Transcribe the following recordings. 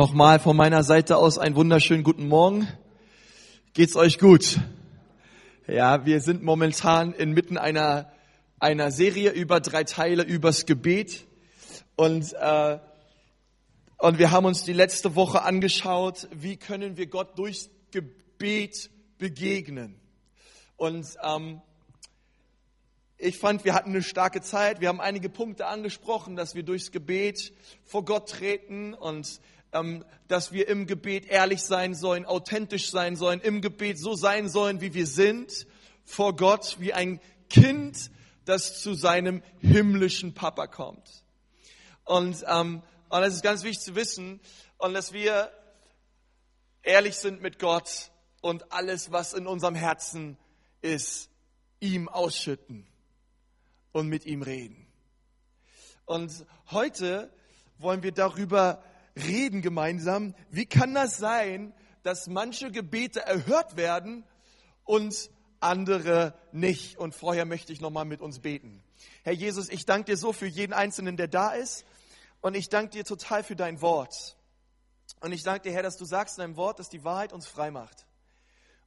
Nochmal von meiner Seite aus einen wunderschönen guten Morgen. Geht's euch gut? Ja, wir sind momentan inmitten einer, einer Serie über drei Teile übers Gebet. Und, äh, und wir haben uns die letzte Woche angeschaut, wie können wir Gott durchs Gebet begegnen. Und ähm, ich fand, wir hatten eine starke Zeit. Wir haben einige Punkte angesprochen, dass wir durchs Gebet vor Gott treten und dass wir im Gebet ehrlich sein sollen, authentisch sein sollen, im Gebet so sein sollen, wie wir sind, vor Gott, wie ein Kind, das zu seinem himmlischen Papa kommt. Und, ähm, und das ist ganz wichtig zu wissen, und dass wir ehrlich sind mit Gott und alles, was in unserem Herzen ist, ihm ausschütten und mit ihm reden. Und heute wollen wir darüber reden gemeinsam, wie kann das sein, dass manche Gebete erhört werden und andere nicht. Und vorher möchte ich nochmal mit uns beten. Herr Jesus, ich danke dir so für jeden Einzelnen, der da ist. Und ich danke dir total für dein Wort. Und ich danke dir, Herr, dass du sagst in deinem Wort, dass die Wahrheit uns frei macht.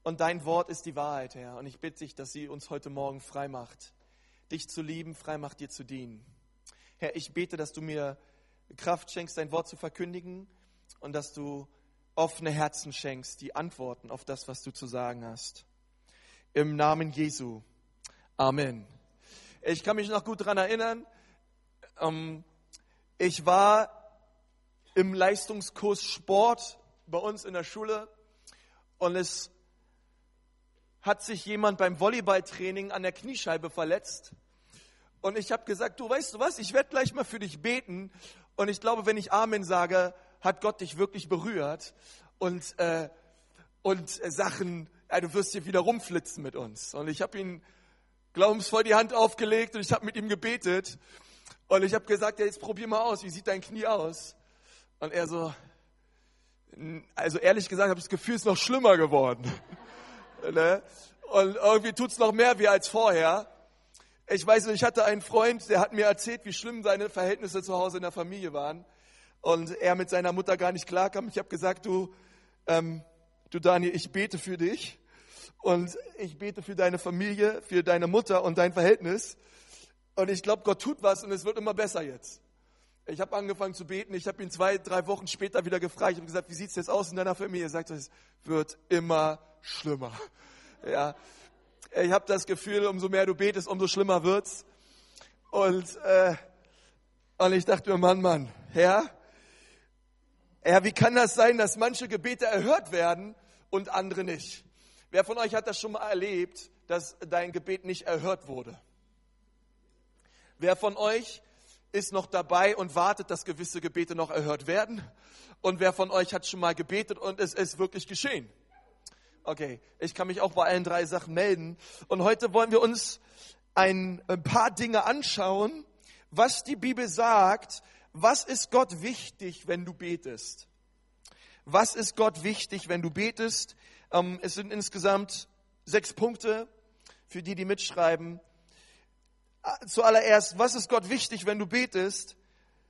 Und dein Wort ist die Wahrheit, Herr. Und ich bitte dich, dass sie uns heute Morgen frei macht. Dich zu lieben, frei macht, dir zu dienen. Herr, ich bete, dass du mir Kraft schenkst, dein Wort zu verkündigen und dass du offene Herzen schenkst, die Antworten auf das, was du zu sagen hast. Im Namen Jesu. Amen. Ich kann mich noch gut daran erinnern, ähm, ich war im Leistungskurs Sport bei uns in der Schule und es hat sich jemand beim Volleyballtraining an der Kniescheibe verletzt. Und ich habe gesagt, du weißt du was, ich werde gleich mal für dich beten und ich glaube, wenn ich Amen sage, hat Gott dich wirklich berührt und, äh, und Sachen, ja, du wirst hier wieder rumflitzen mit uns. Und ich habe ihn glaubensvoll die Hand aufgelegt und ich habe mit ihm gebetet. Und ich habe gesagt, ja, jetzt probier mal aus, wie sieht dein Knie aus? Und er so, also ehrlich gesagt, habe ich das Gefühl, es ist noch schlimmer geworden. ne? Und irgendwie tut es noch mehr weh als vorher. Ich weiß nicht, ich hatte einen Freund, der hat mir erzählt, wie schlimm seine Verhältnisse zu Hause in der Familie waren. Und er mit seiner Mutter gar nicht klarkam. Ich habe gesagt, du, ähm, du Daniel, ich bete für dich. Und ich bete für deine Familie, für deine Mutter und dein Verhältnis. Und ich glaube, Gott tut was und es wird immer besser jetzt. Ich habe angefangen zu beten. Ich habe ihn zwei, drei Wochen später wieder gefragt. Ich habe gesagt, wie sieht es jetzt aus in deiner Familie? Er sagt, es wird immer schlimmer. Ja, ich habe das Gefühl, umso mehr du betest, umso schlimmer wird's. Und, äh, und ich dachte mir, Mann, Mann, Herr, Herr, wie kann das sein, dass manche Gebete erhört werden und andere nicht? Wer von euch hat das schon mal erlebt, dass dein Gebet nicht erhört wurde? Wer von euch ist noch dabei und wartet, dass gewisse Gebete noch erhört werden? Und wer von euch hat schon mal gebetet und es ist wirklich geschehen? Okay, ich kann mich auch bei allen drei Sachen melden. Und heute wollen wir uns ein, paar Dinge anschauen, was die Bibel sagt. Was ist Gott wichtig, wenn du betest? Was ist Gott wichtig, wenn du betest? Ähm, es sind insgesamt sechs Punkte für die, die mitschreiben. Ah, zuallererst, was ist Gott wichtig, wenn du betest?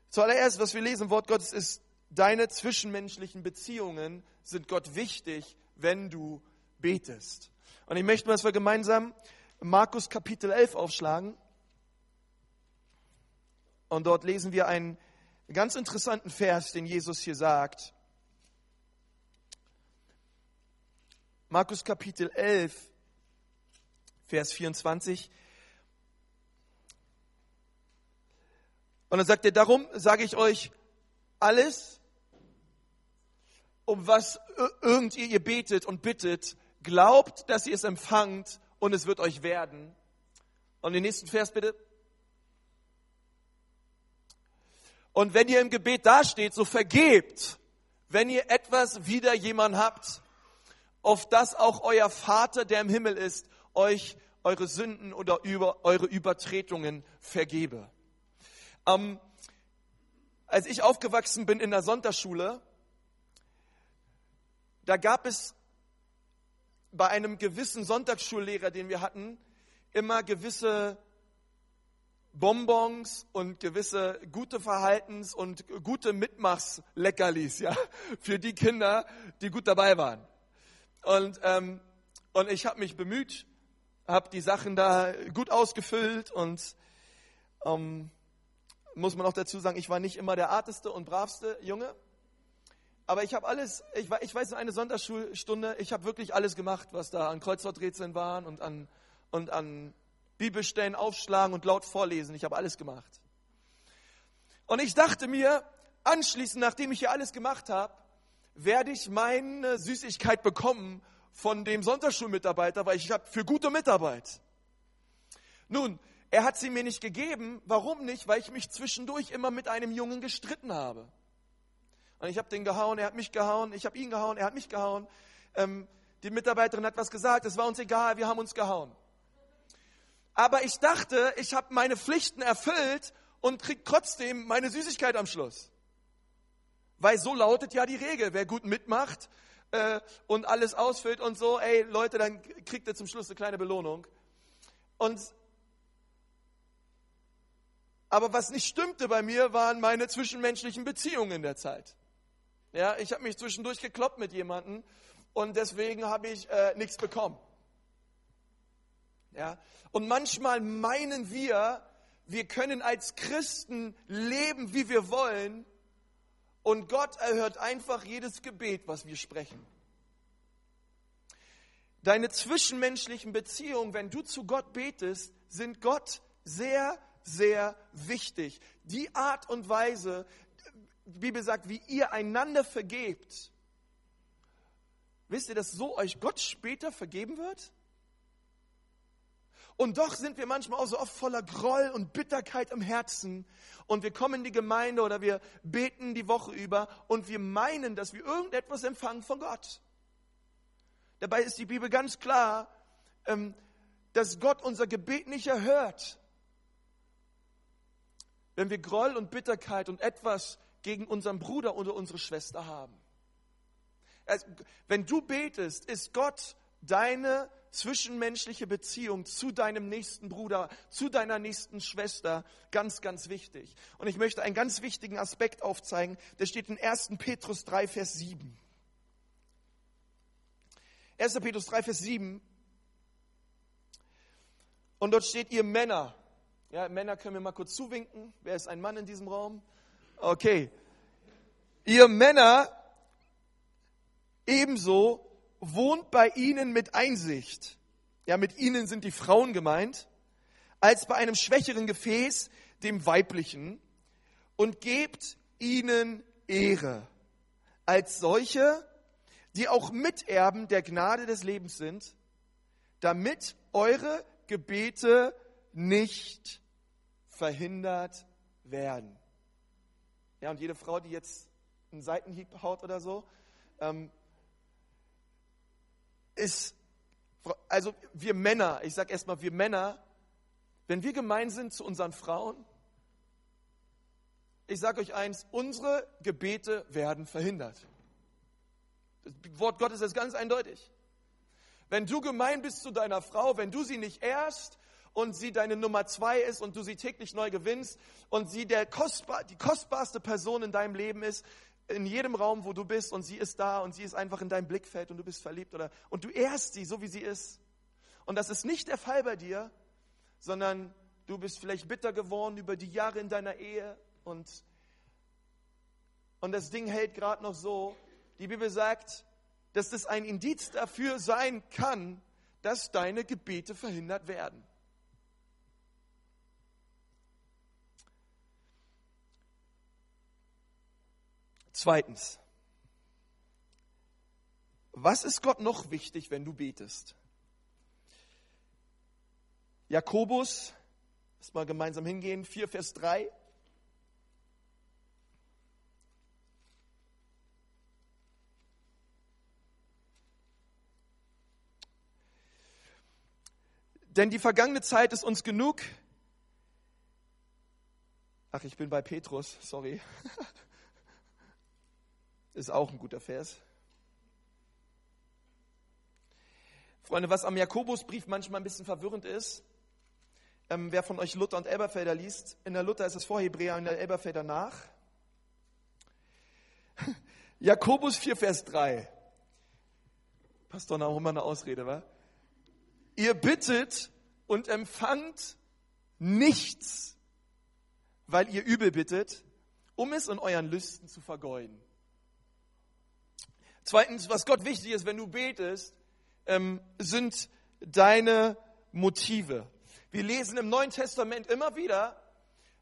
Zuallererst, was wir lesen im Wort Gottes ist, deine zwischenmenschlichen Beziehungen sind Gott wichtig, wenn du betest. Und ich möchte, dass wir gemeinsam Markus Kapitel 11 aufschlagen. Und dort lesen wir einen ganz interessanten Vers, den Jesus hier sagt. Markus Kapitel 11, Vers 24. Und dann sagt er, darum sage ich euch alles, um was irgend ihr, ihr betet und bittet, glaubt, dass ihr es empfangt und es wird euch werden. Und den nächsten Vers bitte. Und wenn ihr im Gebet dasteht, so vergebt, wenn ihr etwas wider jemand habt, auf das auch euer Vater, der im Himmel ist, euch eure Sünden oder über, eure Übertretungen vergebe. Ähm, als ich aufgewachsen bin in der Sonntagsschule, da gab es bei einem gewissen Sonntagsschullehrer, den wir hatten, immer gewisse Bonbons und gewisse gute Verhaltens- und gute Mitmachsleckerlis, ja, für die Kinder, die gut dabei waren. Und, ähm, und ich habe mich bemüht, habe die Sachen da gut ausgefüllt und ähm, muss man auch dazu sagen, ich war nicht immer der arteste und bravste Junge, aber ich habe alles, ich, ich weiß, eine Sonntagsschulstunde, ich habe wirklich alles gemacht, was da an Kreuzworträtseln waren und an, und an Bibelstellen aufschlagen und laut vorlesen. Ich habe alles gemacht. Und ich dachte mir, anschließend, nachdem ich hier alles gemacht habe, werde ich meine Süßigkeit bekommen von dem Sonntagsschulmitarbeiter, weil ich habe für gute Mitarbeit. Nun, er hat sie mir nicht gegeben. Warum nicht? Weil ich mich zwischendurch immer mit einem Jungen gestritten habe. Und ich habe den gehauen, er hat mich gehauen, ich habe ihn gehauen, er hat mich gehauen. Ähm, die Mitarbeiterin hat was gesagt, es war uns egal, wir haben uns gehauen. Aber ich dachte, ich habe meine Pflichten erfüllt und krieg trotzdem meine Süßigkeit am Schluss. Weil so lautet ja die Regel, wer gut mitmacht äh, und alles ausfüllt und so, ey Leute, dann kriegt ihr zum Schluss eine kleine Belohnung. Und aber was nicht stimmte bei mir, waren meine zwischenmenschlichen Beziehungen in der Zeit. Ja, ich habe mich zwischendurch gekloppt mit jemandem und deswegen habe ich äh, nichts bekommen. Ja, und manchmal meinen wir, wir können als Christen leben, wie wir wollen, und Gott erhört einfach jedes Gebet, was wir sprechen. Deine zwischenmenschlichen Beziehungen, wenn du zu Gott betest, sind Gott sehr, sehr wichtig. Die Art und Weise, die Bibel sagt, wie ihr einander vergebt. Wisst ihr, dass so euch Gott später vergeben wird? Und doch sind wir manchmal auch so oft voller Groll und Bitterkeit im Herzen. Und wir kommen in die Gemeinde oder wir beten die Woche über und wir meinen, dass wir irgendetwas empfangen von Gott. Dabei ist die Bibel ganz klar, ähm, dass Gott unser Gebet nicht erhört. Wenn wir Groll und Bitterkeit und etwas gegen unseren Bruder oder unsere Schwester haben. Also, wenn du betest, ist Gott deine zwischenmenschliche Beziehung zu deinem nächsten Bruder, zu deiner nächsten Schwester ganz, ganz wichtig. Und ich möchte einen ganz wichtigen Aspekt aufzeigen, der steht in 1. Petrus 3, Vers 7. 1. Petrus 3, Vers 7. Und dort steht, ihr Männer, ja, Männer können wir mal kurz zuwinken. Wer ist ein Mann in diesem Raum? Okay. Ihr Männer ebenso wohnt bei ihnen mit Einsicht. Ja, mit ihnen sind die Frauen gemeint, als bei einem schwächeren Gefäß, dem weiblichen, und gebt ihnen Ehre, als solche, die auch Miterben der Gnade des Lebens sind, damit eure Gebete nicht verhindert werden. Ja, und jede Frau, die jetzt einen Seitenhieb haut oder so, ähm, ist, also wir Männer, ich sage erstmal, wir Männer, wenn wir gemein sind zu unseren Frauen, ich sage euch eins, unsere Gebete werden verhindert. Das Wort Gottes ist ganz eindeutig. Wenn du gemein bist zu deiner Frau, wenn du sie nicht ehrst und sie deine Nummer zwei ist und du sie täglich neu gewinnst und sie der kostbar, die kostbarste Person in deinem Leben ist, in jedem Raum, wo du bist und sie ist da und sie ist einfach in deinem Blickfeld und du bist verliebt oder und du ehrst sie so wie sie ist. Und das ist nicht der Fall bei dir, sondern du bist vielleicht bitter geworden über die Jahre in deiner Ehe und und das Ding hält gerade noch so. Die Bibel sagt, dass das ein Indiz dafür sein kann, dass deine Gebete verhindert werden. Zweitens, was ist Gott noch wichtig, wenn du betest? Jakobus, lass mal gemeinsam hingehen, 4 Vers 3. Denn die vergangene Zeit ist uns genug. Ach, ich bin bei Petrus, sorry. Ist auch ein guter Vers. Freunde, was am Jakobusbrief manchmal ein bisschen verwirrend ist, ähm, wer von euch Luther und Elberfelder liest, in der Luther ist es vor Hebräer, in der Elberfelder nach. Jakobus 4, Vers 3. Passt doch auch immer eine Ausrede, wa? Ihr bittet und empfangt nichts, weil ihr übel bittet, um es in euren Lüsten zu vergeuden. Zweitens, was Gott wichtig ist, wenn du betest, ähm, sind deine Motive. Wir lesen im Neuen Testament immer wieder,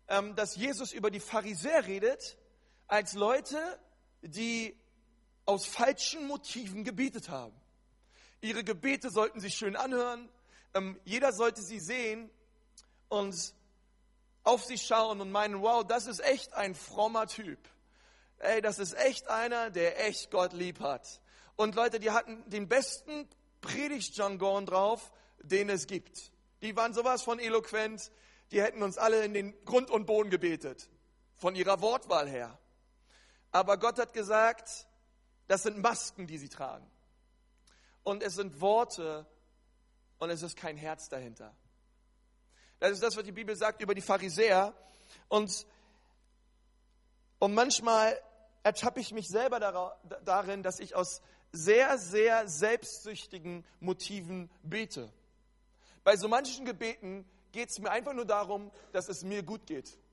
ähm, dass Jesus über die Pharisäer redet, als Leute, die aus falschen Motiven gebetet haben. Ihre Gebete sollten sich schön anhören, ähm, jeder sollte sie sehen und auf sie schauen und meinen, wow, das ist echt ein frommer Typ. Ey, das ist echt einer, der echt Gott lieb hat. Und Leute, die hatten den besten Predigtjargon drauf, den es gibt. Die waren sowas von eloquent, die hätten uns alle in den Grund und Boden gebetet, von ihrer Wortwahl her. Aber Gott hat gesagt, das sind Masken, die sie tragen. Und es sind Worte und es ist kein Herz dahinter. Das ist das, was die Bibel sagt über die Pharisäer. Und, und manchmal ertappe ich mich selber darin, dass ich aus sehr, sehr selbstsüchtigen Motiven bete. Bei so manchen Gebeten geht es mir einfach nur darum, dass es mir gut geht.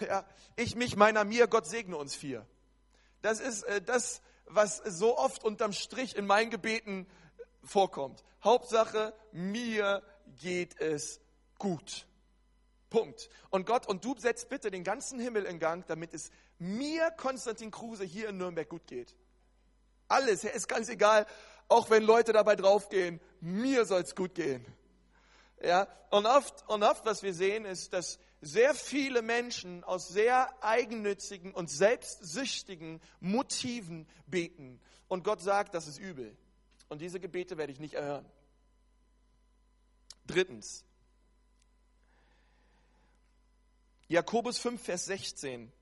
Ja, ich, mich, meiner, mir, Gott segne uns vier. Das ist äh, das, was so oft unterm Strich in meinen Gebeten vorkommt. Hauptsache, mir geht es gut. Punkt. Und Gott, und du setzt bitte den ganzen Himmel in Gang, damit es mir, Konstantin Kruse, hier in Nürnberg gut geht. Alles, ist ganz egal, auch wenn Leute dabei draufgehen, mir soll es gut gehen. Ja, und oft, und oft, was wir sehen, ist, dass sehr viele Menschen aus sehr eigennützigen und selbstsüchtigen Motiven beten. Und Gott sagt, das ist übel. Und diese Gebete werde ich nicht erhören. Drittens. Jakobus 5, Vers 16.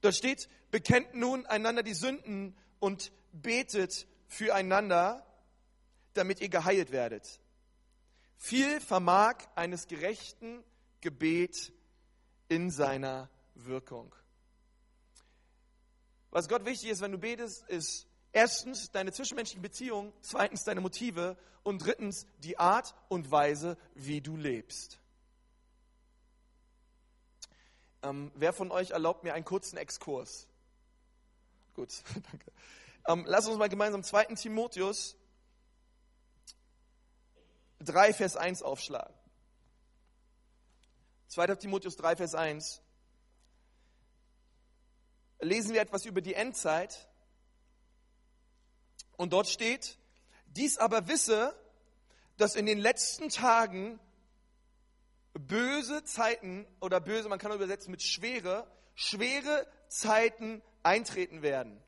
Dort steht, bekennt nun einander die Sünden und betet füreinander, damit ihr geheilt werdet. Viel vermag eines gerechten Gebet in seiner Wirkung. Was Gott wichtig ist, wenn du betest, ist erstens deine zwischenmenschlichen Beziehungen, zweitens deine Motive und drittens die Art und Weise, wie du lebst. Ähm, wer von euch erlaubt mir einen kurzen Exkurs? Gut, danke. Ähm, lass uns mal gemeinsam 2. Timotheus 3, Vers 1 aufschlagen. 2. Timotheus 3, Vers 1. Lesen wir etwas über die Endzeit. Und dort steht, dies aber wisse, dass in den letzten Tagen böse Zeiten oder böse, man kann übersetzen mit schwere, schwere Zeiten eintreten werden.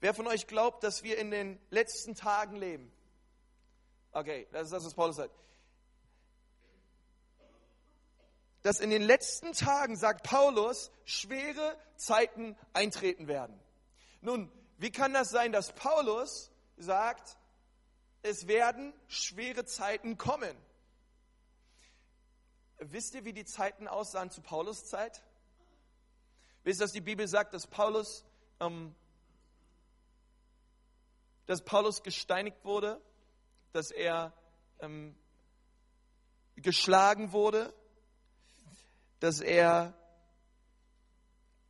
Wer von euch glaubt, dass wir in den letzten Tagen leben? Okay, das ist das, was Paulus sagt. Dass in den letzten Tagen, sagt Paulus, schwere Zeiten eintreten werden. Nun, wie kann das sein, dass Paulus sagt, es werden schwere Zeiten kommen? Wisst ihr, wie die Zeiten aussahen zu Paulus Zeit? Wisst ihr, dass die Bibel sagt, dass Paulus, ähm, dass Paulus gesteinigt wurde? dass er ähm, geschlagen wurde, dass er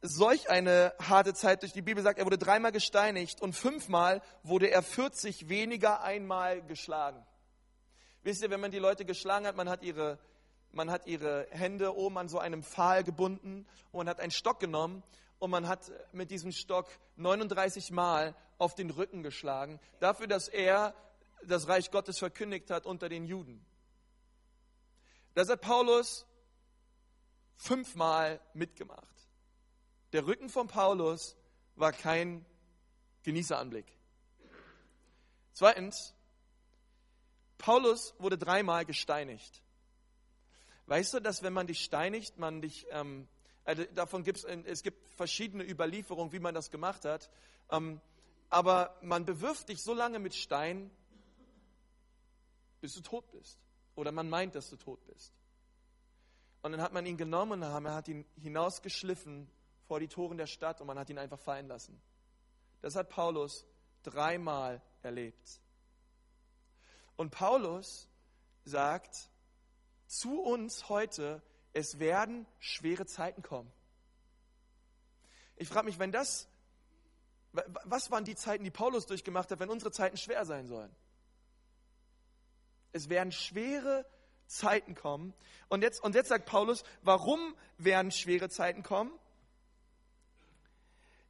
solch eine harte Zeit durch die Bibel sagt, er wurde dreimal gesteinigt und fünfmal wurde er 40 weniger einmal geschlagen. Wisst ihr, wenn man die Leute geschlagen hat, man hat ihre, man hat ihre Hände oben an so einem Pfahl gebunden und man hat einen Stock genommen und man hat mit diesem Stock 39 Mal auf den Rücken geschlagen, dafür, dass er das Reich Gottes verkündigt hat unter den Juden. Das hat Paulus fünfmal mitgemacht. Der Rücken von Paulus war kein Genießeranblick. Zweitens, Paulus wurde dreimal gesteinigt. Weißt du, dass wenn man dich steinigt, man dich, ähm, also davon gibt es, gibt verschiedene Überlieferungen, wie man das gemacht hat, ähm, aber man bewirft dich so lange mit Steinen, bis du tot bist. Oder man meint, dass du tot bist. Und dann hat man ihn genommen und man hat ihn hinausgeschliffen vor die Toren der Stadt und man hat ihn einfach fallen lassen. Das hat Paulus dreimal erlebt. Und Paulus sagt zu uns heute, es werden schwere Zeiten kommen. Ich frage mich, wenn das, was waren die Zeiten, die Paulus durchgemacht hat, wenn unsere Zeiten schwer sein sollen? Es werden schwere Zeiten kommen. Und jetzt, und jetzt sagt Paulus, warum werden schwere Zeiten kommen?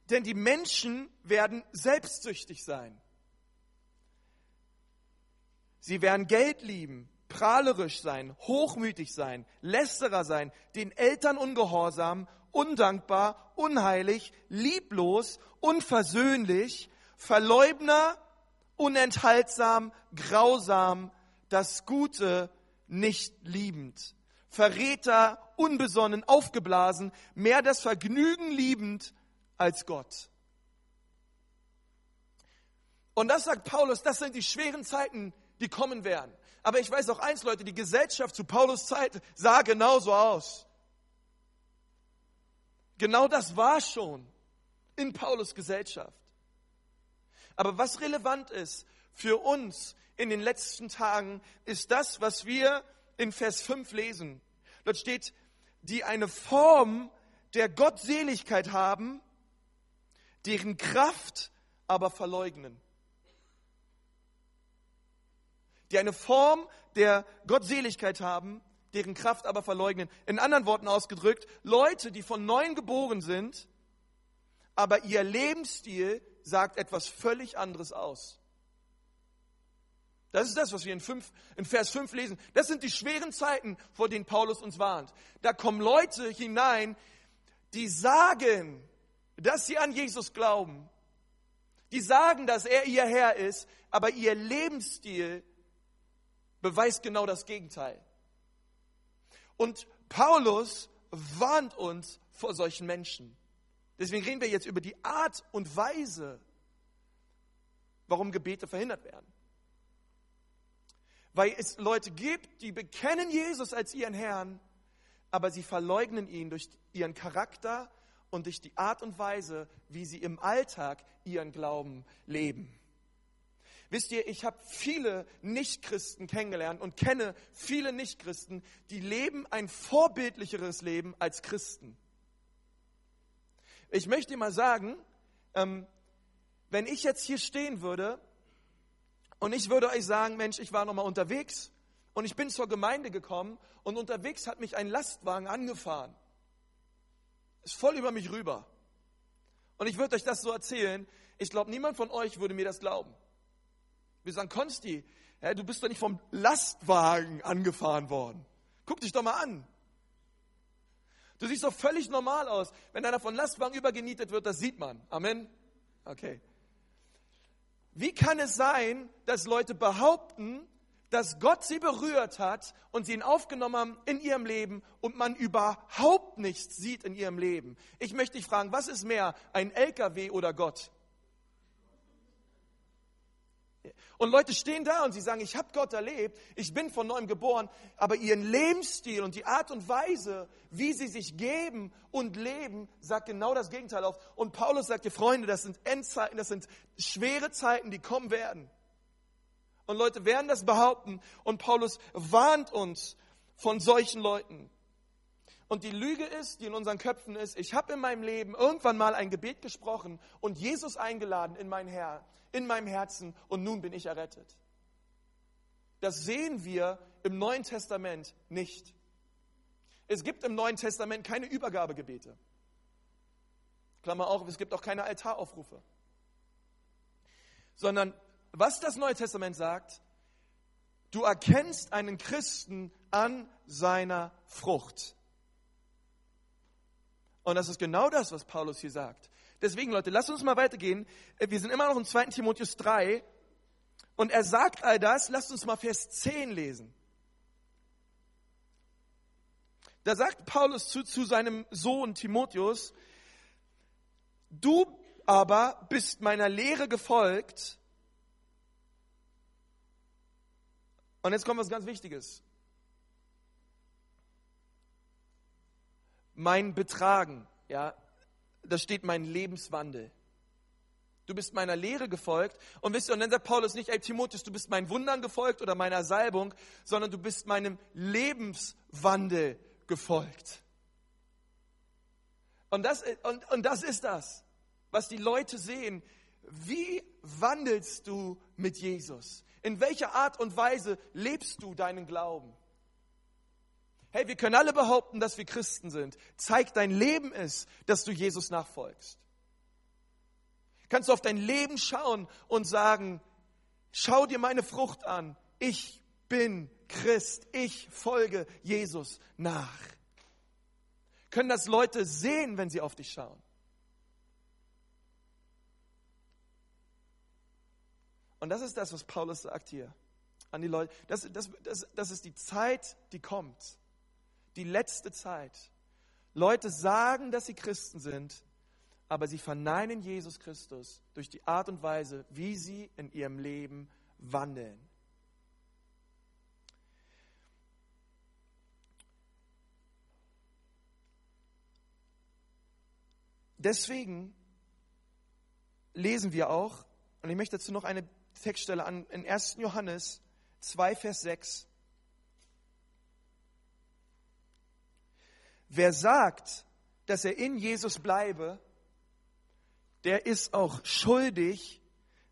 Denn die Menschen werden selbstsüchtig sein. Sie werden Geld lieben, prahlerisch sein, hochmütig sein, lästerer sein, den Eltern ungehorsam, undankbar, unheilig, lieblos, unversöhnlich, Verleugner, unenthaltsam, grausam, das Gute nicht liebend, Verräter, unbesonnen, aufgeblasen, mehr das Vergnügen liebend als Gott. Und das sagt Paulus, das sind die schweren Zeiten, die kommen werden. Aber ich weiß auch eins, Leute, die Gesellschaft zu Paulus Zeit sah genauso aus. Genau das war schon in Paulus Gesellschaft. Aber was relevant ist für uns in den letzten Tagen, ist das, was wir in Vers 5 lesen. Dort steht, die eine Form der Gottseligkeit haben, deren Kraft aber verleugnen. Die eine Form der Gottseligkeit haben, deren Kraft aber verleugnen. In anderen Worten ausgedrückt, Leute, die von neuem geboren sind, aber ihr Lebensstil sagt etwas völlig anderes aus. Das ist das, was wir in, fünf, in Vers 5 lesen. Das sind die schweren Zeiten, vor denen Paulus uns warnt. Da kommen Leute hinein, die sagen, dass sie an Jesus glauben. Die sagen, dass er ihr Herr ist, aber ihr Lebensstil beweist genau das Gegenteil. Und Paulus warnt uns vor solchen Menschen. Deswegen reden wir jetzt über die Art und Weise, warum Gebete verhindert werden. Weil es Leute gibt, die bekennen Jesus als ihren Herrn, aber sie verleugnen ihn durch ihren Charakter und durch die Art und Weise, wie sie im Alltag ihren Glauben leben. Wisst ihr, ich habe viele Nichtchristen kennengelernt und kenne viele Nichtchristen, die leben ein vorbildlicheres Leben als Christen. Ich möchte mal sagen, ähm, wenn ich jetzt hier stehen würde und ich würde euch sagen, Mensch, ich war noch mal unterwegs und ich bin zur Gemeinde gekommen und unterwegs hat mich ein Lastwagen angefahren. Ist voll über mich rüber. Und ich würde euch das so erzählen. Ich glaube, niemand von euch würde mir das glauben. Wir sagen, Konsti, ja, du bist doch nicht vom Lastwagen angefahren worden. Guck dich doch mal an. Du siehst doch völlig normal aus. Wenn einer von Lastwagen übergenietet wird, das sieht man. Amen. Okay. Wie kann es sein, dass Leute behaupten, dass Gott sie berührt hat und sie ihn aufgenommen haben in ihrem Leben und man überhaupt nichts sieht in ihrem Leben? Ich möchte dich fragen, was ist mehr, ein LKW oder Gott? Und Leute stehen da und sie sagen, ich habe Gott erlebt, ich bin von neuem geboren, aber ihren Lebensstil und die Art und Weise, wie sie sich geben und leben, sagt genau das Gegenteil auf. Und Paulus sagt, ihr Freunde, das sind Endzeiten, das sind schwere Zeiten, die kommen werden. Und Leute werden das behaupten und Paulus warnt uns von solchen Leuten. Und die Lüge ist, die in unseren Köpfen ist, ich habe in meinem Leben irgendwann mal ein Gebet gesprochen und Jesus eingeladen in mein Herr, in meinem Herzen und nun bin ich errettet. Das sehen wir im Neuen Testament nicht. Es gibt im Neuen Testament keine Übergabegebete. Klammer auf, es gibt auch keine Altaraufrufe. Sondern was das Neue Testament sagt, du erkennst einen Christen an seiner Frucht. Und das ist genau das, was Paulus hier sagt. Deswegen, Leute, lasst uns mal weitergehen. Äh, wir sind immer noch in 2. Timotheus 3. Und er sagt all das. Lasst uns mal Vers 10 lesen. Da sagt Paulus zu, zu seinem Sohn Timotheus, du aber bist meiner Lehre gefolgt Und jetzt kommt was ganz Wichtiges. Mein Betragen, ja, da steht mein Lebenswandel. Du bist meiner Lehre gefolgt. Und wisst ihr, und dann sagt Paulus nicht, ey Timotheus, du bist meinen Wundern gefolgt oder meiner Salbung, sondern du bist meinem Lebenswandel gefolgt. Und das, und, und das ist das, was die Leute sehen. Wie wandelst du mit Jesus? In welcher Art und Weise lebst du deinen Glauben? Hey, wir können alle behaupten, dass wir Christen sind. Zeig dein Leben es, dass du Jesus nachfolgst. Kannst du auf dein Leben schauen und sagen, schau dir meine Frucht an. Ich bin Christ. Ich folge Jesus nach. Können das Leute sehen, wenn sie auf dich schauen? Und das ist das, was Paulus sagt hier an die Leute. Das, das, das, das ist die Zeit, die kommt. Die letzte Zeit. Leute sagen, dass sie Christen sind, aber sie verneinen Jesus Christus durch die Art und Weise, wie sie in ihrem Leben wandeln. Deswegen lesen wir auch, und ich möchte dazu noch eine Textstelle an, in 1. Johannes 2, Vers 6. Wer sagt, dass er in Jesus bleibe, der ist auch schuldig,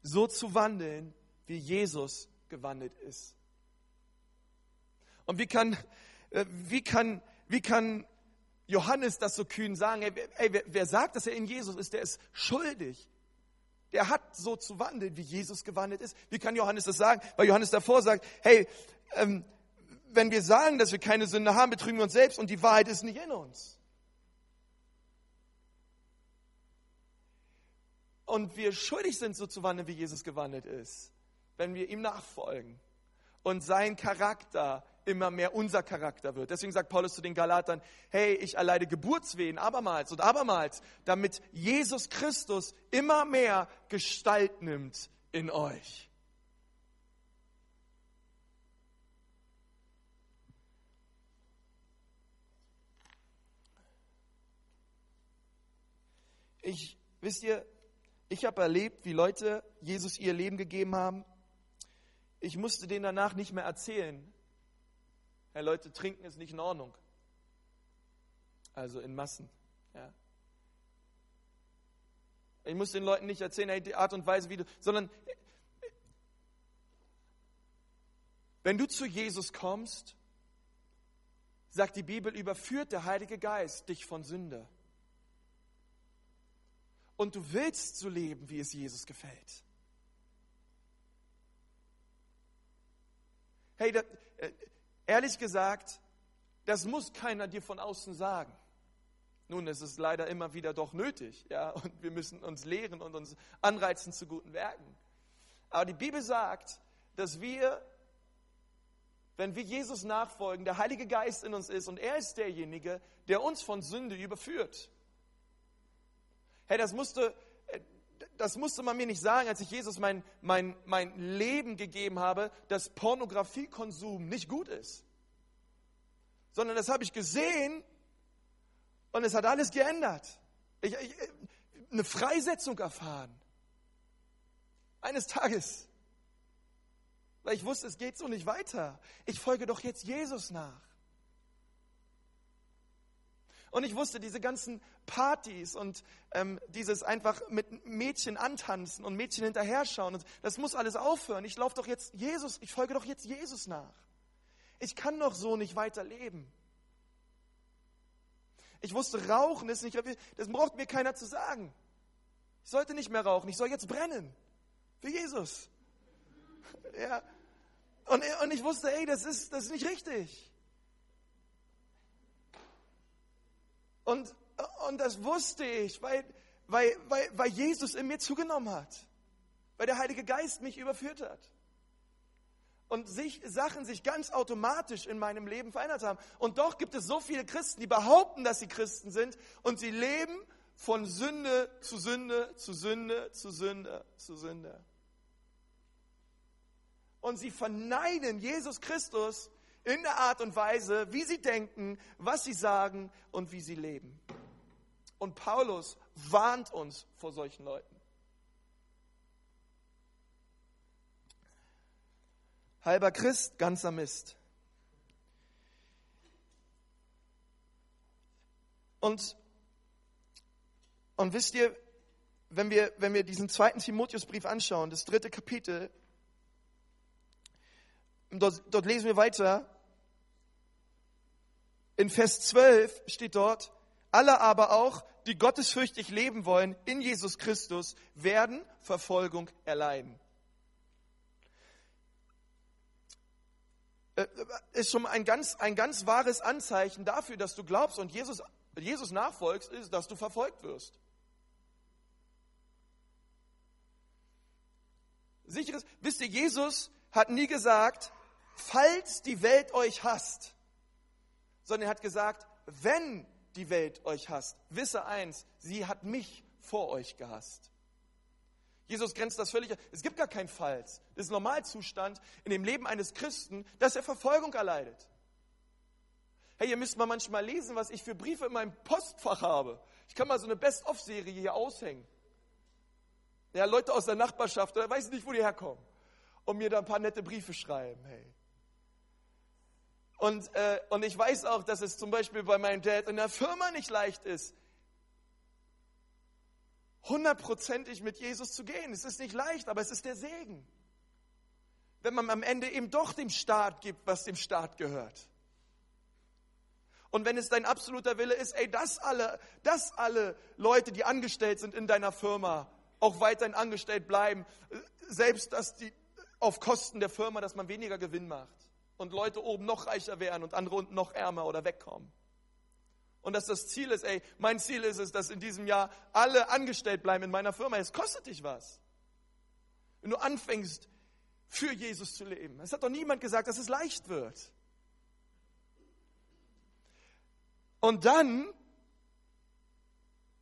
so zu wandeln, wie Jesus gewandelt ist. Und wie kann, äh, wie kann, wie kann Johannes das so kühn sagen? Ey, ey, wer sagt, dass er in Jesus ist, der ist schuldig. Der hat so zu wandeln, wie Jesus gewandelt ist. Wie kann Johannes das sagen? Weil Johannes davor sagt, hey, ähm, wenn wir sagen, dass wir keine Sünde haben, betrügen wir uns selbst und die Wahrheit ist nicht in uns. Und wir schuldig sind, so zu wandeln, wie Jesus gewandelt ist, wenn wir ihm nachfolgen und sein Charakter immer mehr unser Charakter wird. Deswegen sagt Paulus zu den Galatern, hey, ich erleide Geburtswehen abermals und abermals, damit Jesus Christus immer mehr Gestalt nimmt in euch. Ich, wisst ihr, ich habe erlebt, wie Leute Jesus ihr Leben gegeben haben. Ich musste denen danach nicht mehr erzählen. Hey Leute, trinken ist nicht in Ordnung. Also in Massen. Ja. Ich muss den Leuten nicht erzählen, hey, die Art und Weise, wie du, sondern wenn du zu Jesus kommst, sagt die Bibel, überführt der Heilige Geist dich von Sünde und du willst so leben, wie es Jesus gefällt. Hey, da, äh, ehrlich gesagt, das muss keiner dir von außen sagen. Nun, es ist leider immer wieder doch nötig, ja, und wir müssen uns lehren und uns anreizen zu guten Werken. Aber die Bibel sagt, dass wir, wenn wir Jesus nachfolgen, der Heilige Geist in uns ist und er ist derjenige, der uns von Sünde überführt. Hey, das musste, äh, das musste man mir nicht sagen, als ich Jesus mein, mein, mein Leben gegeben habe, dass Pornografiekonsum nicht gut ist. Sondern das habe ich gesehen und es hat alles geändert. Ich, ich, eine Freisetzung erfahren. Eines Tages. Weil ich wusste, es geht so nicht weiter. Ich folge doch jetzt Jesus nach. Und ich wusste, diese ganzen Partys und ähm, dieses einfach mit Mädchen antanzen und Mädchen hinterher schauen, und das muss alles aufhören. Ich laufe doch jetzt Jesus, ich folge doch jetzt Jesus nach. Ich kann doch so nicht weiterleben. Ich wusste, Rauchen ist nicht, das braucht mir keiner zu sagen. Ich sollte nicht mehr rauchen, ich soll jetzt brennen. Für Jesus. Ja. Und, und ich wusste, ey, das ist, das ist nicht richtig. Und, und das wusste ich, weil, weil, weil, weil Jesus in mir zugenommen hat. Weil der Heilige Geist mich überführt hat. Und sich, Sachen sich ganz automatisch in meinem Leben verändert haben. Und doch gibt es so viele Christen, die behaupten, dass sie Christen sind und sie leben von Sünde zu Sünde zu Sünde zu Sünde zu Sünde. und sie verneinen Jesus Christus in der Art und Weise, wie sie denken, was sie sagen und wie sie leben. Und Paulus warnt uns vor solchen Leuten. Halber Christ, ganzer Mist. Und, und wisst ihr, wenn wir, wenn wir diesen zweiten Timotheusbrief anschauen, das dritte Kapitel, dort, dort lesen wir weiter. In Vers 12 steht dort, alle aber auch, die gottesfürchtig leben wollen in Jesus Christus, werden Verfolgung erleiden. Äh, ist schon ein ganz, ein ganz wahres Anzeichen dafür, dass du glaubst und Jesus, Jesus nachfolgst, ist, dass du verfolgt wirst. Sicheres, wisst ihr, Jesus hat nie gesagt, falls die Welt euch hasst, sondern er hat gesagt, wenn die Welt euch hasst, wisse eins, sie hat mich vor euch gehasst. Jesus grenzt das völlig. Es gibt gar kein Falls. Das ist Normalzustand in dem Leben eines Christen, dass er Verfolgung erleidet. Hey, ihr müsst mal manchmal lesen, was ich für Briefe in meinem Postfach habe. Ich kann mal so eine Best-of-Serie hier aushängen. Ja, Leute aus der Nachbarschaft, oder weiß nicht, wo die herkommen, und mir da ein paar nette Briefe schreiben. Hey. Und, äh, und ich weiß auch, dass es zum Beispiel bei meinem Dad in der Firma nicht leicht ist, hundertprozentig mit Jesus zu gehen. Es ist nicht leicht, aber es ist der Segen. Wenn man am Ende eben doch dem Staat gibt, was dem Staat gehört. Und wenn es dein absoluter Wille ist, ey, dass alle, dass alle Leute, die angestellt sind in deiner Firma, auch weiterhin angestellt bleiben, selbst dass die auf Kosten der Firma, dass man weniger Gewinn macht und Leute oben noch reicher werden und andere unten noch ärmer oder wegkommen. Und dass das Ziel ist, ey, mein Ziel ist es, dass in diesem Jahr alle angestellt bleiben in meiner Firma. Es kostet dich was. Wenn du anfängst, für Jesus zu leben. Es hat doch niemand gesagt, dass es leicht wird. Und dann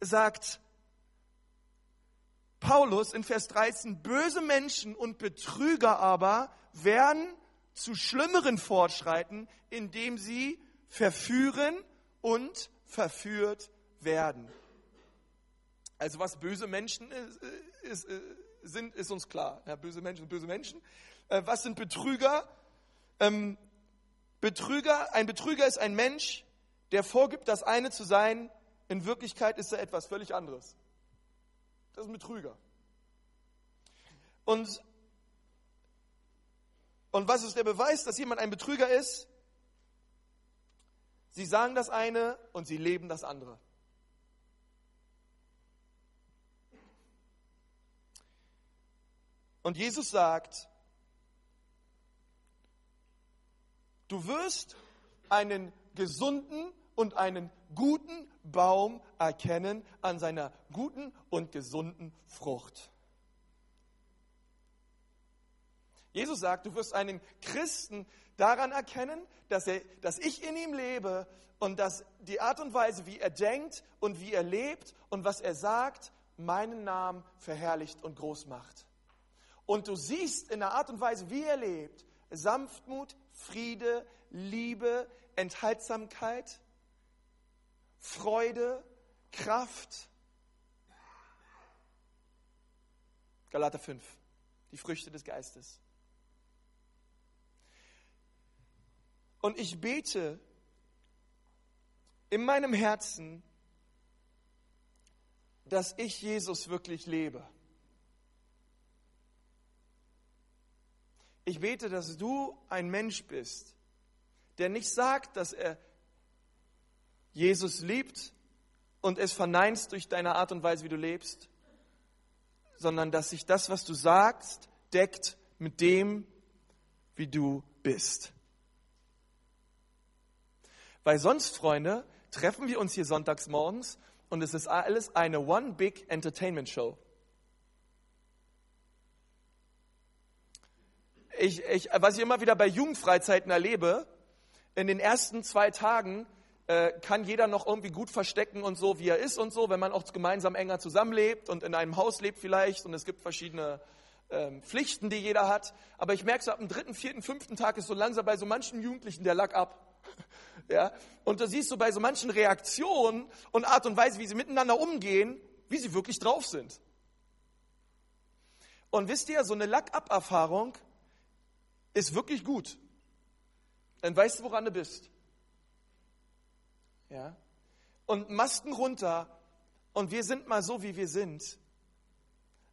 sagt Paulus in Vers 13, böse Menschen und Betrüger aber werden zu schlimmeren fortschreiten, indem sie verführen und verführt werden. Also was böse Menschen ist, ist, sind, ist uns klar. Ja, böse Menschen sind böse Menschen. Äh, was sind Betrüger? Ähm, Betrüger, ein Betrüger ist ein Mensch, der vorgibt, das eine zu sein. In Wirklichkeit ist er etwas völlig anderes. Das ist ein Betrüger. Und, und was ist der Beweis, dass jemand ein Betrüger ist? Sie sagen das eine und sie leben das andere. Und Jesus sagt, du wirst einen gesunden und einen guten Baum erkennen an seiner guten und gesunden Frucht. Jesus sagt, du wirst einen Christen daran erkennen, dass, er, dass ich in ihm lebe und dass die Art und Weise, wie er denkt und wie er lebt und was er sagt, meinen Namen verherrlicht und groß macht. Und du siehst in der Art und Weise, wie er lebt, Sanftmut, Friede, Liebe, Enthaltsamkeit, Freude, Kraft. Galater 5, die Früchte des Geistes. Und ich bete in meinem Herzen, dass ich Jesus wirklich lebe. Ich bete, dass du ein Mensch bist, der nicht sagt, dass er Jesus liebt und es verneinst durch deine Art und Weise, wie du lebst, sondern dass sich das, was du sagst, deckt mit dem, wie du bist. Weil sonst, Freunde, treffen wir uns hier sonntags morgens und es ist alles eine One Big Entertainment Show. Ich, ich, was ich immer wieder bei Jugendfreizeiten erlebe, in den ersten zwei Tagen äh, kann jeder noch irgendwie gut verstecken und so, wie er ist und so, wenn man auch gemeinsam enger zusammenlebt und in einem Haus lebt vielleicht und es gibt verschiedene ähm, Pflichten, die jeder hat. Aber ich merke so, ab dem dritten, vierten, fünften Tag ist so langsam bei so manchen Jugendlichen der Lack ab. Ja? Und da siehst du bei so manchen Reaktionen und Art und Weise, wie sie miteinander umgehen, wie sie wirklich drauf sind. Und wisst ihr, so eine Lack-Ab-Erfahrung ist wirklich gut. Dann weißt du, woran du bist. Ja? Und Masken runter und wir sind mal so, wie wir sind.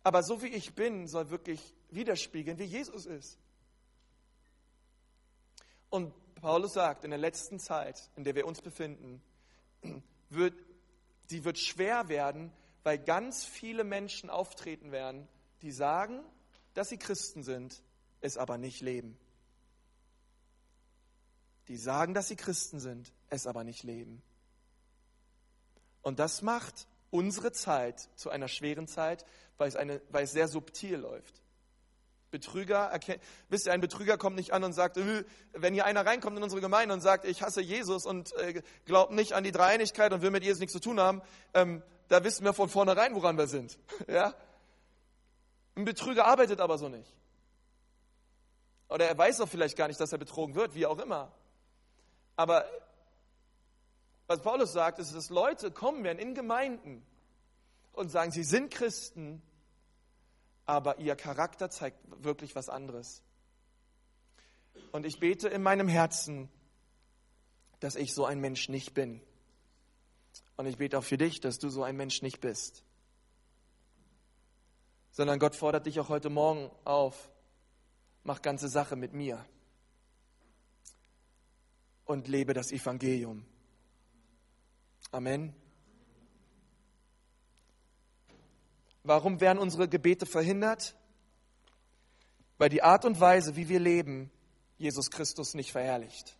Aber so wie ich bin, soll wirklich widerspiegeln, wie Jesus ist. Und Paulus sagt, in der letzten Zeit, in der wir uns befinden, wird, die wird schwer werden, weil ganz viele Menschen auftreten werden, die sagen, dass sie Christen sind, es aber nicht leben. Die sagen, dass sie Christen sind, es aber nicht leben. Und das macht unsere Zeit zu einer schweren Zeit, weil es, eine, weil es sehr subtil läuft. Betrüger, wisst ihr, ein Betrüger kommt nicht an und sagt, äh, wenn hier einer reinkommt in unsere Gemeinde und sagt, ich hasse Jesus und äh, glaubt nicht an die Dreieinigkeit und will mit Jesus nichts zu tun haben, ähm, da wissen wir von vornherein, woran wir sind. Ja? Ein Betrüger arbeitet aber so nicht. Oder er weiß auch vielleicht gar nicht, dass er betrogen wird, wie auch immer. Aber was Paulus sagt, ist, dass Leute kommen werden in Gemeinden und sagen, sie sind Christen, aber ihr Charakter zeigt wirklich was anderes. Und ich bete in meinem Herzen, dass ich so ein Mensch nicht bin. Und ich bete auch für dich, dass du so ein Mensch nicht bist. Sondern Gott fordert dich auch heute Morgen auf, mach ganze Sache mit mir und lebe das Evangelium. Amen. Warum werden unsere Gebete verhindert? Weil die Art und Weise, wie wir leben, Jesus Christus nicht verherrlicht.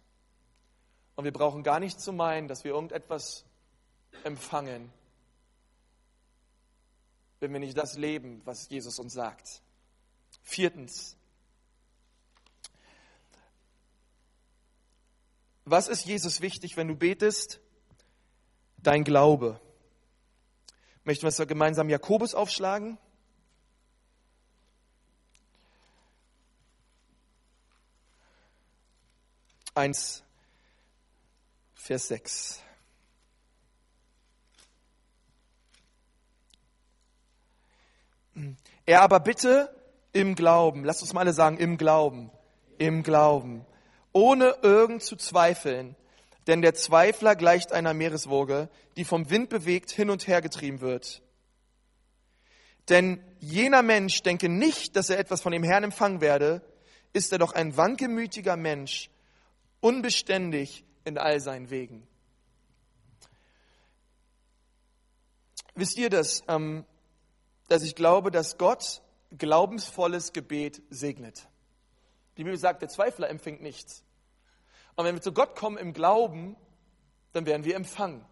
Und wir brauchen gar nicht zu meinen, dass wir irgendetwas empfangen, wenn wir nicht das leben, was Jesus uns sagt. Viertens. Was ist Jesus wichtig, wenn du betest? dein Glaube. Möchten wir gemeinsam Jakobus aufschlagen? Eins, Vers sechs. Er aber bitte im Glauben, lasst uns mal alle sagen, im Glauben, im Glauben, ohne irgend zu zweifeln, denn der Zweifler gleicht einer Meereswoge, die vom Wind bewegt hin und her getrieben wird. Denn jener Mensch denke nicht, dass er etwas von dem Herrn empfangen werde, ist er doch ein wankelmütiger Mensch, unbeständig in all seinen Wegen. Wisst ihr das, ähm, dass ich glaube, dass Gott glaubensvolles Gebet segnet? Die Bibel sagt, der Zweifler empfängt nichts. Und wenn wir zu Gott kommen im Glauben, dann werden wir empfangen.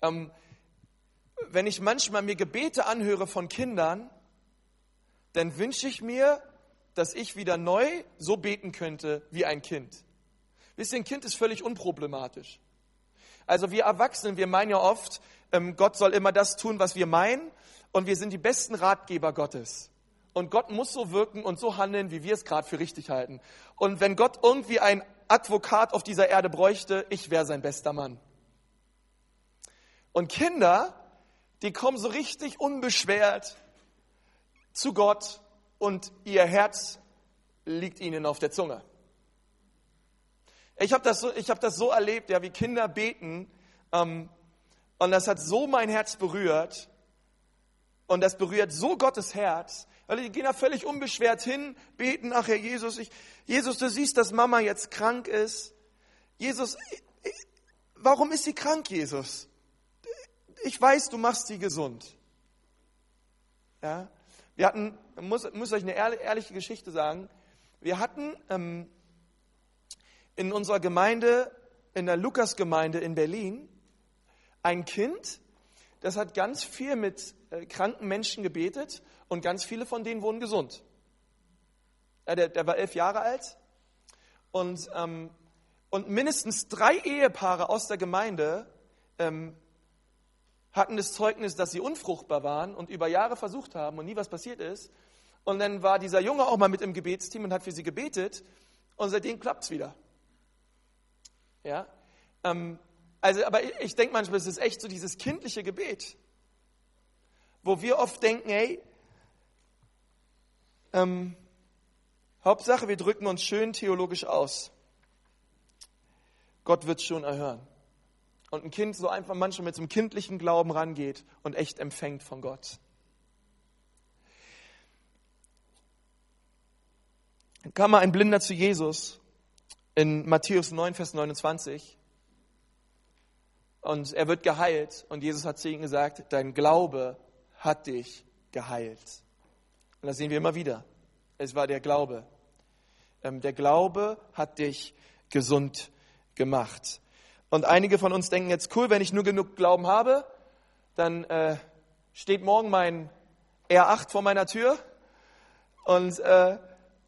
Ähm, wenn ich manchmal mir Gebete anhöre von Kindern, dann wünsche ich mir, dass ich wieder neu so beten könnte wie ein Kind. Wisst ihr, ein Kind ist völlig unproblematisch. Also wir Erwachsenen, wir meinen ja oft, ähm, Gott soll immer das tun, was wir meinen, und wir sind die besten Ratgeber Gottes. Und Gott muss so wirken und so handeln, wie wir es gerade für richtig halten. Und wenn Gott irgendwie ein Advokat auf dieser Erde bräuchte, ich wäre sein bester Mann. Und Kinder, die kommen so richtig unbeschwert zu Gott und ihr Herz liegt ihnen auf der Zunge. Ich habe das, so, hab das so erlebt, ja, wie Kinder beten. Ähm, und das hat so mein Herz berührt. Und das berührt so Gottes Herz, weil die gehen da völlig unbeschwert hin, beten, ach Herr Jesus, ich, Jesus, du siehst, dass Mama jetzt krank ist. Jesus, warum ist sie krank, Jesus? Ich weiß, du machst sie gesund. Ja, wir hatten, muss, muss euch eine ehrliche Geschichte sagen. Wir hatten ähm, in unserer Gemeinde, in der Lukasgemeinde in Berlin, ein Kind, das hat ganz viel mit äh, kranken Menschen gebetet und ganz viele von denen wurden gesund. Ja, der, der, war elf Jahre alt und, ähm, und mindestens drei Ehepaare aus der Gemeinde ähm, hatten das Zeugnis, dass sie unfruchtbar waren und über Jahre versucht haben und nie was passiert ist. Und dann war dieser Junge auch mal mit im Gebetsteam und hat für sie gebetet und seitdem klappt es wieder. Ja, ähm, also, aber ich, ich denke manchmal, es ist echt so dieses kindliche Gebet, wo wir oft denken, hey, ähm, Hauptsache, wir drücken uns schön theologisch aus. Gott wird schon erhören. Und ein Kind so einfach manchmal mit so einem kindlichen Glauben rangeht und echt empfängt von Gott. Dann kam mal ein Blinder zu Jesus in Matthäus 9, Vers 29. Und er wird geheilt. Und Jesus hat zu ihm gesagt, dein Glaube hat dich geheilt. Und das sehen wir immer wieder. Es war der Glaube. Ähm, der Glaube hat dich gesund gemacht. Und einige von uns denken jetzt, cool, wenn ich nur genug Glauben habe, dann äh, steht morgen mein R8 vor meiner Tür und äh,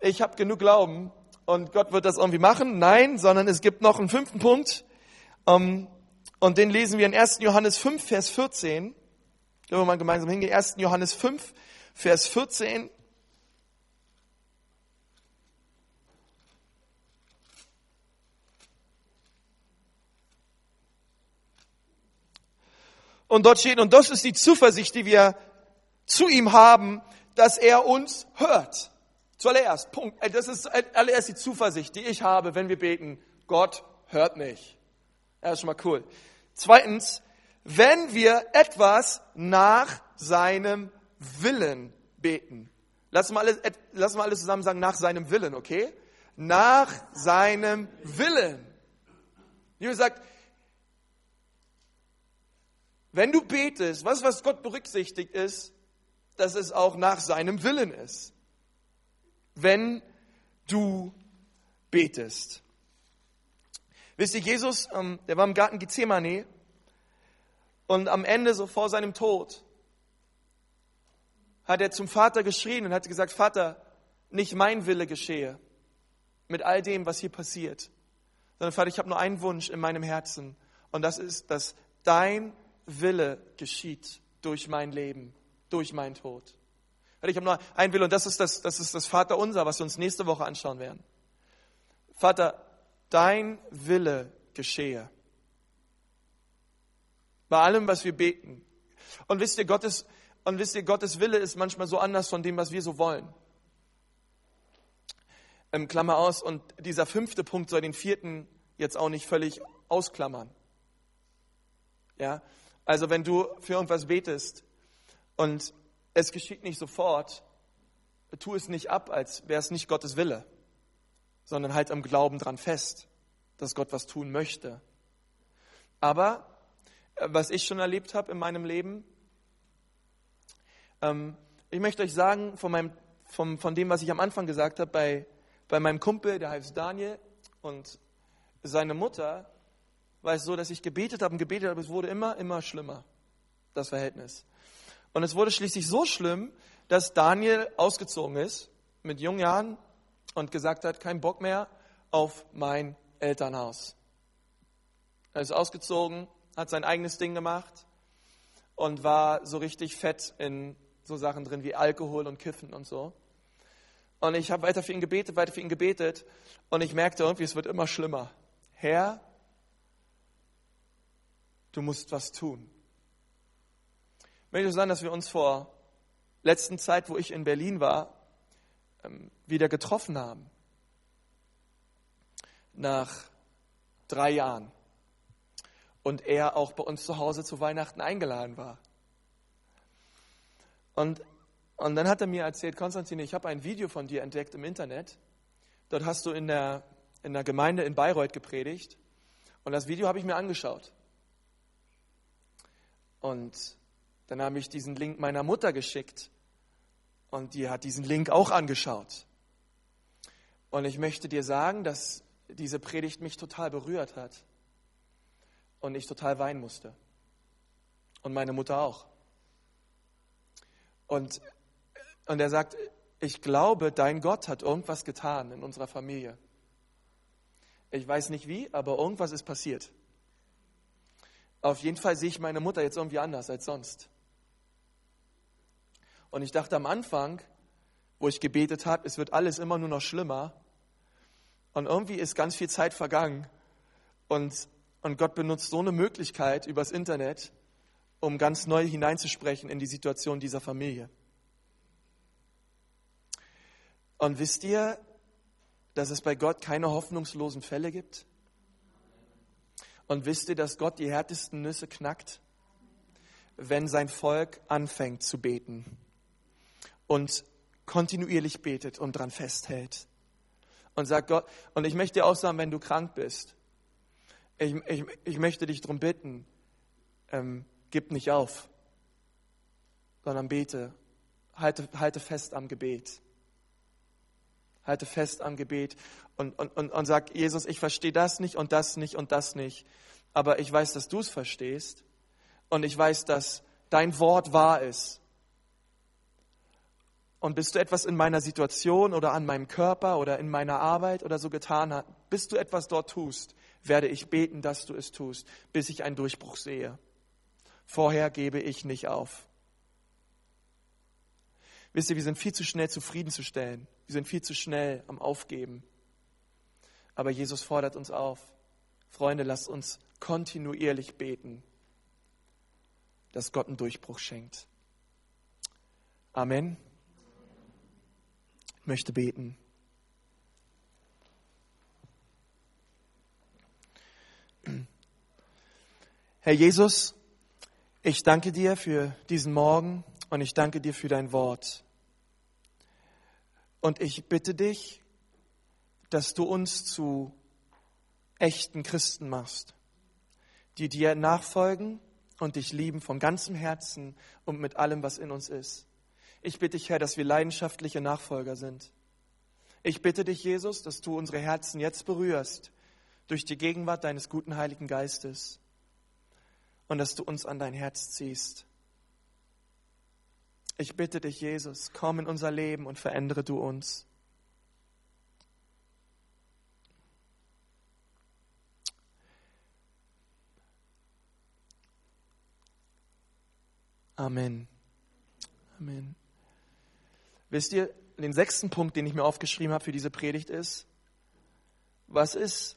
ich habe genug Glauben und Gott wird das irgendwie machen. Nein, sondern es gibt noch einen fünften Punkt um, und den lesen wir in 1. Johannes 5, Vers 14. Können wir mal gemeinsam hingehen. 1. Johannes 5, Vers 14. Und dort steht, und das ist die Zuversicht, die wir zu ihm haben, dass er uns hört. Zuallererst, Punkt. Das ist allererst die Zuversicht, die ich habe, wenn wir beten. Gott hört mich. Ja, ist schon mal cool. Zweitens, wenn wir etwas nach seinem Willen beten. Lass mal alles, lass mal alles zusammen sagen, nach seinem Willen, okay? Nach seinem Willen. Wie gesagt, wenn du betest, was, was Gott berücksichtigt ist, dass es auch nach seinem Willen ist. Wenn du betest. Wisst ihr, Jesus, ähm, der war im Garten Gethsemane und am Ende, so vor seinem Tod, hat er zum Vater geschrien und hat gesagt, Vater, nicht mein Wille geschehe mit all dem, was hier passiert, sondern Vater, ich habe nur einen Wunsch in meinem Herzen und das ist, dass dein Wille geschieht durch mein Leben, durch meinen Tod. Ich habe nur einen Wille und das ist das, das ist das Vaterunser, was wir uns nächste Woche anschauen werden. Vater, dein Wille geschehe. Bei allem, was wir beten. Und wisst ihr, Gottes, und wisst ihr, Gottes Wille ist manchmal so anders von dem, was wir so wollen. Ähm, Klammer aus. Und dieser fünfte Punkt soll den vierten jetzt auch nicht völlig ausklammern. Ja, also wenn du für irgendwas betest und es geschieht nicht sofort, tu es nicht ab, als wäre es nicht Gottes Wille, sondern halt am Glauben dran fest, dass Gott was tun möchte. Aber äh, was ich schon erlebt habe in meinem Leben, ähm, ich möchte euch sagen, von, meinem, von, von dem, was ich am Anfang gesagt habe, bei, bei meinem Kumpel, der heißt Daniel, und seine Mutter war es so, dass ich gebetet habe und gebetet habe, es wurde immer, immer schlimmer, das Verhältnis. Und es wurde schließlich so schlimm, dass Daniel ausgezogen ist mit jungen Jahren und gesagt hat, kein Bock mehr auf mein Elternhaus. Er ist ausgezogen, hat sein eigenes Ding gemacht und war so richtig fett in so Sachen drin wie Alkohol und Kiffen und so. Und ich habe weiter für ihn gebetet, weiter für ihn gebetet und ich merkte irgendwie, es wird immer schlimmer. Herr, du musst was tun. Ich möchte sagen, dass wir uns vor letzten Zeit, wo ich in Berlin war, ähm, wieder getroffen haben. Nach drei Jahren. Und er auch bei uns zu Hause zu Weihnachten eingeladen war. Und, und dann hat er mir erzählt, Konstantin, ich habe ein Video von dir entdeckt im Internet. Dort hast du in der, in der Gemeinde in Bayreuth gepredigt. Und das Video habe ich mir angeschaut. Und dann habe ich diesen Link meiner Mutter geschickt und die hat diesen Link auch angeschaut. Und ich möchte dir sagen, dass diese Predigt mich total berührt hat und ich total weinen musste. Und meine Mutter auch. Und, und er sagt, ich glaube, dein Gott hat irgendwas getan in unserer Familie. Ich weiß nicht wie, aber irgendwas ist passiert. Auf jeden Fall sehe ich meine Mutter jetzt irgendwie anders als sonst. Und ich dachte am Anfang, wo ich gebetet habe, es wird alles immer nur noch schlimmer. Und irgendwie ist ganz viel Zeit vergangen. Und, und Gott benutzt so eine Möglichkeit übers Internet, um ganz neu hineinzusprechen in die Situation dieser Familie. Und wisst ihr, dass es bei Gott keine hoffnungslosen Fälle gibt? Und wisst ihr, dass Gott die härtesten Nüsse knackt, wenn sein Volk anfängt zu beten und kontinuierlich betet und dran festhält? Und sagt Gott, und ich möchte dir auch sagen, wenn du krank bist, ich, ich, ich möchte dich darum bitten, ähm, gib nicht auf, sondern bete, halte, halte fest am Gebet. Halte fest am Gebet und, und, und, und sag, Jesus, ich verstehe das nicht und das nicht und das nicht. Aber ich weiß, dass du es verstehst. Und ich weiß, dass dein Wort wahr ist. Und bis du etwas in meiner Situation oder an meinem Körper oder in meiner Arbeit oder so getan hast, bis du etwas dort tust, werde ich beten, dass du es tust, bis ich einen Durchbruch sehe. Vorher gebe ich nicht auf. Wisst ihr, wir sind viel zu schnell zufriedenzustellen. Wir sind viel zu schnell am Aufgeben. Aber Jesus fordert uns auf. Freunde, lasst uns kontinuierlich beten, dass Gott einen Durchbruch schenkt. Amen. Ich möchte beten. Herr Jesus, ich danke dir für diesen Morgen und ich danke dir für dein Wort. Und ich bitte dich, dass du uns zu echten Christen machst, die dir nachfolgen und dich lieben von ganzem Herzen und mit allem, was in uns ist. Ich bitte dich, Herr, dass wir leidenschaftliche Nachfolger sind. Ich bitte dich, Jesus, dass du unsere Herzen jetzt berührst durch die Gegenwart deines guten Heiligen Geistes und dass du uns an dein Herz ziehst. Ich bitte dich, Jesus, komm in unser Leben und verändere du uns. Amen. Amen. Wisst ihr, den sechsten Punkt, den ich mir aufgeschrieben habe für diese Predigt ist, was ist,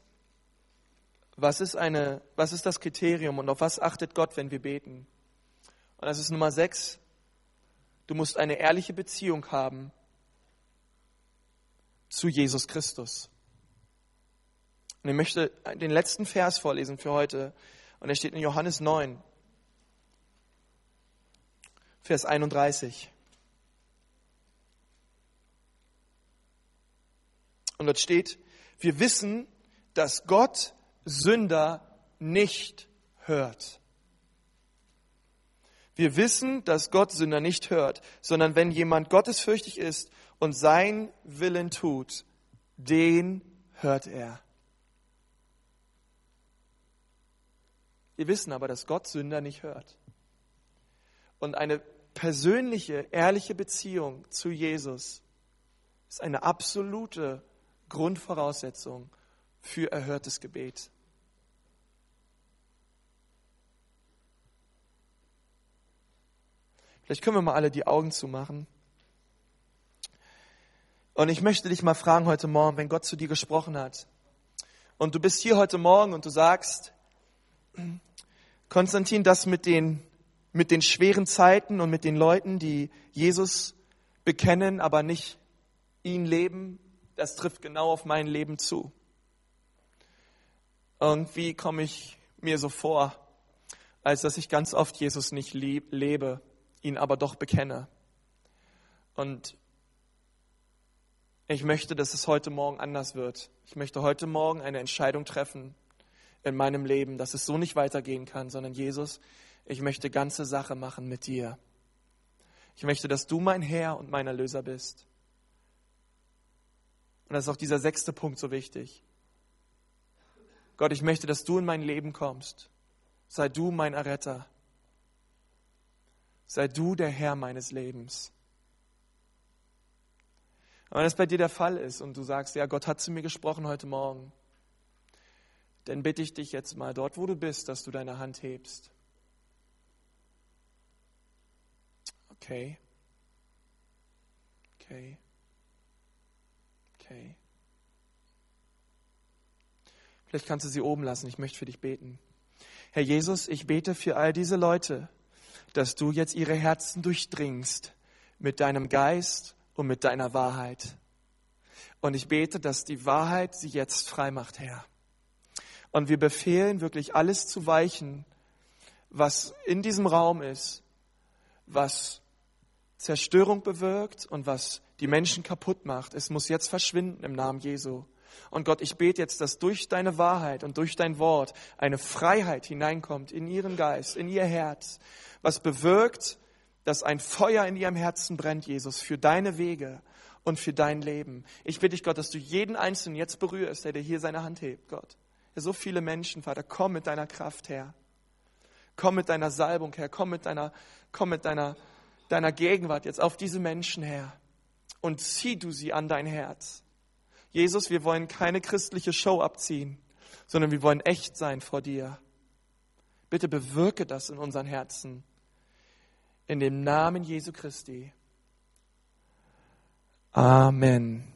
was ist eine, was ist das Kriterium und auf was achtet Gott, wenn wir beten? Und das ist Nummer sechs, Du musst eine ehrliche Beziehung haben zu Jesus Christus. Und ich möchte den letzten Vers vorlesen für heute. Und er steht in Johannes 9, Vers 31. Und dort steht, wir wissen, dass Gott Sünder nicht hört. Wir wissen, dass Gott Sünder nicht hört, sondern wenn jemand gottesfürchtig ist und sein Willen tut, den hört er. Wir wissen aber, dass Gott Sünder nicht hört. Und eine persönliche, ehrliche Beziehung zu Jesus ist eine absolute Grundvoraussetzung für erhörtes Gebet. Vielleicht können wir mal alle die Augen zumachen. Und ich möchte dich mal fragen heute Morgen, wenn Gott zu dir gesprochen hat. Und du bist hier heute Morgen und du sagst, Konstantin, das mit den, mit den schweren Zeiten und mit den Leuten, die Jesus bekennen, aber nicht ihn leben, das trifft genau auf mein Leben zu. Irgendwie komme ich mir so vor, als dass ich ganz oft Jesus nicht lebe ihn aber doch bekenne. Und ich möchte, dass es heute Morgen anders wird. Ich möchte heute Morgen eine Entscheidung treffen in meinem Leben, dass es so nicht weitergehen kann, sondern Jesus, ich möchte ganze Sache machen mit dir. Ich möchte, dass du mein Herr und mein Erlöser bist. Und das ist auch dieser sechste Punkt so wichtig. Gott, ich möchte, dass du in mein Leben kommst. Sei du mein Erretter. Sei du der Herr meines Lebens. Aber wenn das bei dir der Fall ist und du sagst, ja, Gott hat zu mir gesprochen heute Morgen, dann bitte ich dich jetzt mal dort, wo du bist, dass du deine Hand hebst. Okay. Okay. Okay. Vielleicht kannst du sie oben lassen. Ich möchte für dich beten. Herr Jesus, ich bete für all diese Leute, dass du jetzt ihre Herzen durchdringst mit deinem Geist und mit deiner Wahrheit. Und ich bete, dass die Wahrheit sie jetzt frei macht, Herr. Und wir befehlen wirklich alles zu weichen, was in diesem Raum ist, was Zerstörung bewirkt und was die Menschen kaputt macht. Es muss jetzt verschwinden im Namen Jesu. Und Gott, ich bete jetzt, dass durch deine Wahrheit und durch dein Wort eine Freiheit hineinkommt in ihren Geist, in ihr Herz, was bewirkt, dass ein Feuer in ihrem Herzen brennt, Jesus, für deine Wege und für dein Leben. Ich bitte dich, Gott, dass du jeden Einzelnen jetzt berührst, der dir hier seine Hand hebt, Gott. So viele Menschen, Vater, komm mit deiner Kraft her. Komm mit deiner Salbung her. Komm mit deiner, komm mit deiner, deiner Gegenwart jetzt auf diese Menschen her. Und zieh du sie an dein Herz. Jesus, wir wollen keine christliche Show abziehen, sondern wir wollen echt sein vor dir. Bitte bewirke das in unseren Herzen. In dem Namen Jesu Christi. Amen.